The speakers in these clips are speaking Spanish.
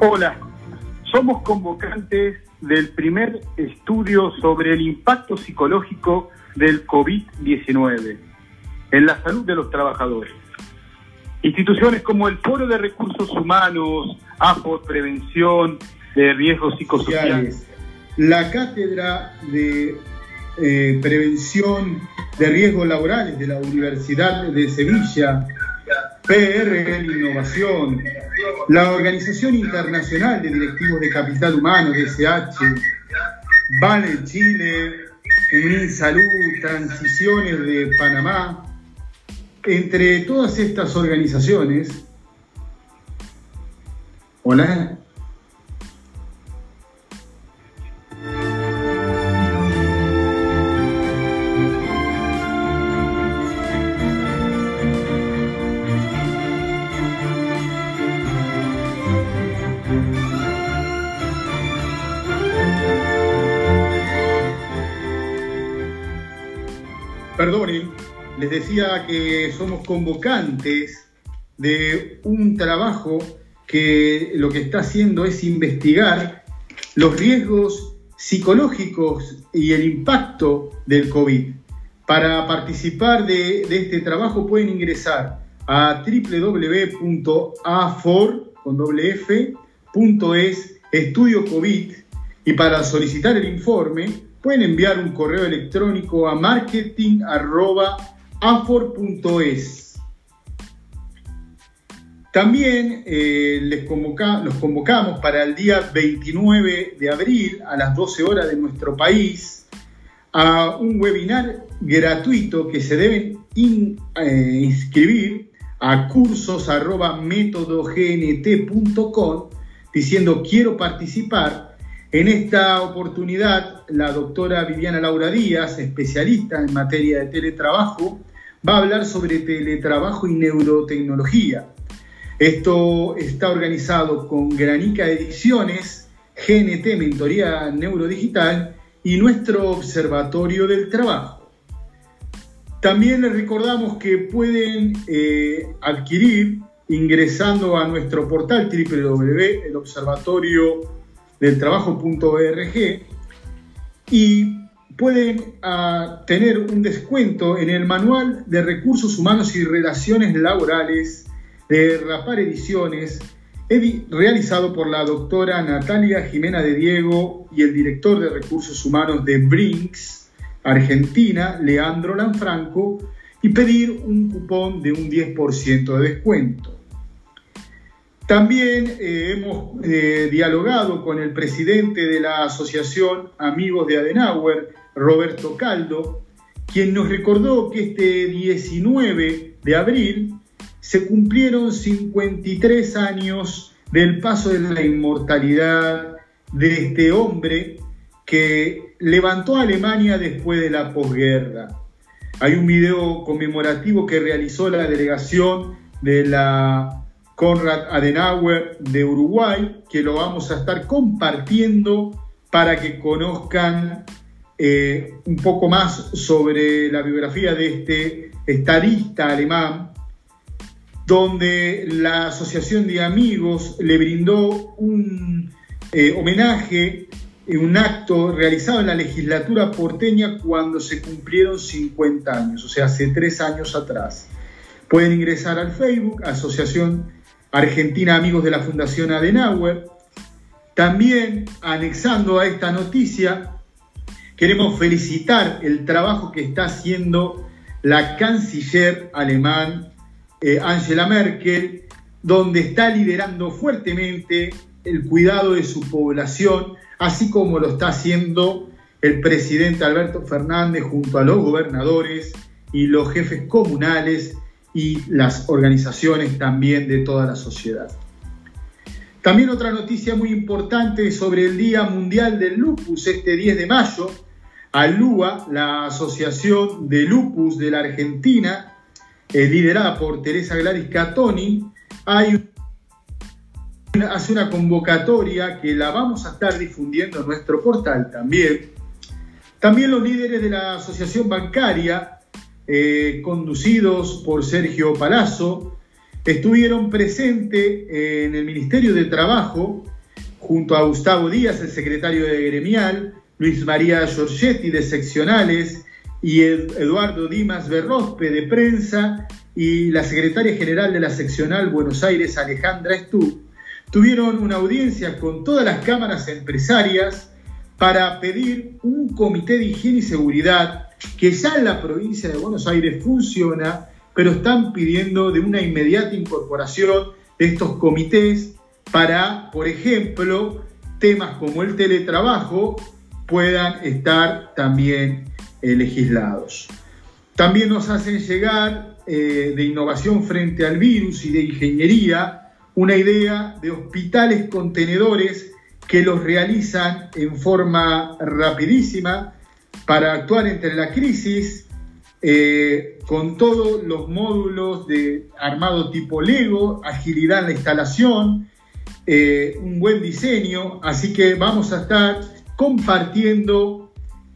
Hola, somos convocantes del primer estudio sobre el impacto psicológico del COVID-19 en la salud de los trabajadores. Instituciones como el Foro de Recursos Humanos, AFO, Prevención de Riesgos Psicosociales, la Cátedra de eh, Prevención de Riesgos Laborales de la Universidad de Sevilla, PRL Innovación, la Organización Internacional de Directivos de Capital Humano, DSH, Vale Chile, Unin Salud, Transiciones de Panamá, entre todas estas organizaciones, hola, Perdonen, les decía que somos convocantes de un trabajo que lo que está haciendo es investigar los riesgos psicológicos y el impacto del COVID. Para participar de, este trabajo pueden ingresar a www.afor.es estudio COVID y para solicitar el informe pueden enviar un correo electrónico a marketing.afor.es. También eh, les convoca, los convocamos para el día 29 de abril a las 12 horas de nuestro país a un webinar gratuito que se deben eh, inscribir a cursos.metodognt.com diciendo quiero participar en esta oportunidad, la doctora Viviana Laura Díaz, especialista en materia de teletrabajo, va a hablar sobre teletrabajo y neurotecnología. Esto está organizado con Granica Ediciones, GNT Mentoría Neurodigital y nuestro Observatorio del Trabajo. También les recordamos que pueden eh, adquirir ingresando a nuestro portal www.elobservatorio del trabajo.org y pueden ah, tener un descuento en el Manual de Recursos Humanos y Relaciones Laborales de Rapar Ediciones, realizado por la doctora Natalia Jimena de Diego y el director de Recursos Humanos de Brinks, Argentina, Leandro Lanfranco, y pedir un cupón de un 10% de descuento. También eh, hemos eh, dialogado con el presidente de la Asociación Amigos de Adenauer, Roberto Caldo, quien nos recordó que este 19 de abril se cumplieron 53 años del paso de la inmortalidad de este hombre que levantó a Alemania después de la posguerra. Hay un video conmemorativo que realizó la delegación de la Conrad Adenauer de Uruguay, que lo vamos a estar compartiendo para que conozcan eh, un poco más sobre la biografía de este estadista alemán, donde la Asociación de Amigos le brindó un eh, homenaje, un acto realizado en la legislatura porteña cuando se cumplieron 50 años, o sea, hace tres años atrás. Pueden ingresar al Facebook, Asociación Argentina Amigos de la Fundación Adenauer. También, anexando a esta noticia, queremos felicitar el trabajo que está haciendo la canciller alemán eh, Angela Merkel, donde está liderando fuertemente el cuidado de su población, así como lo está haciendo el presidente Alberto Fernández junto a los gobernadores y los jefes comunales y las organizaciones también de toda la sociedad. También otra noticia muy importante sobre el Día Mundial del Lupus, este 10 de mayo, ALUA, la Asociación de Lupus de la Argentina, eh, liderada por Teresa Gladys Catoni, hace una convocatoria que la vamos a estar difundiendo en nuestro portal también. También los líderes de la Asociación Bancaria eh, conducidos por Sergio Palazzo, estuvieron presentes en el Ministerio de Trabajo junto a Gustavo Díaz, el secretario de Gremial, Luis María Giorgetti de Seccionales y Eduardo Dimas Berrospe de Prensa y la secretaria general de la Seccional Buenos Aires, Alejandra Estú, tuvieron una audiencia con todas las cámaras empresarias para pedir un comité de higiene y seguridad que ya en la provincia de Buenos Aires funciona, pero están pidiendo de una inmediata incorporación de estos comités para, por ejemplo, temas como el teletrabajo puedan estar también eh, legislados. También nos hacen llegar eh, de innovación frente al virus y de ingeniería una idea de hospitales contenedores que los realizan en forma rapidísima para actuar entre la crisis, eh, con todos los módulos de armado tipo Lego, agilidad en la instalación, un buen diseño, así que vamos a estar compartiendo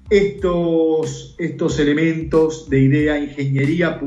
estos, estos elementos de idea ingeniería.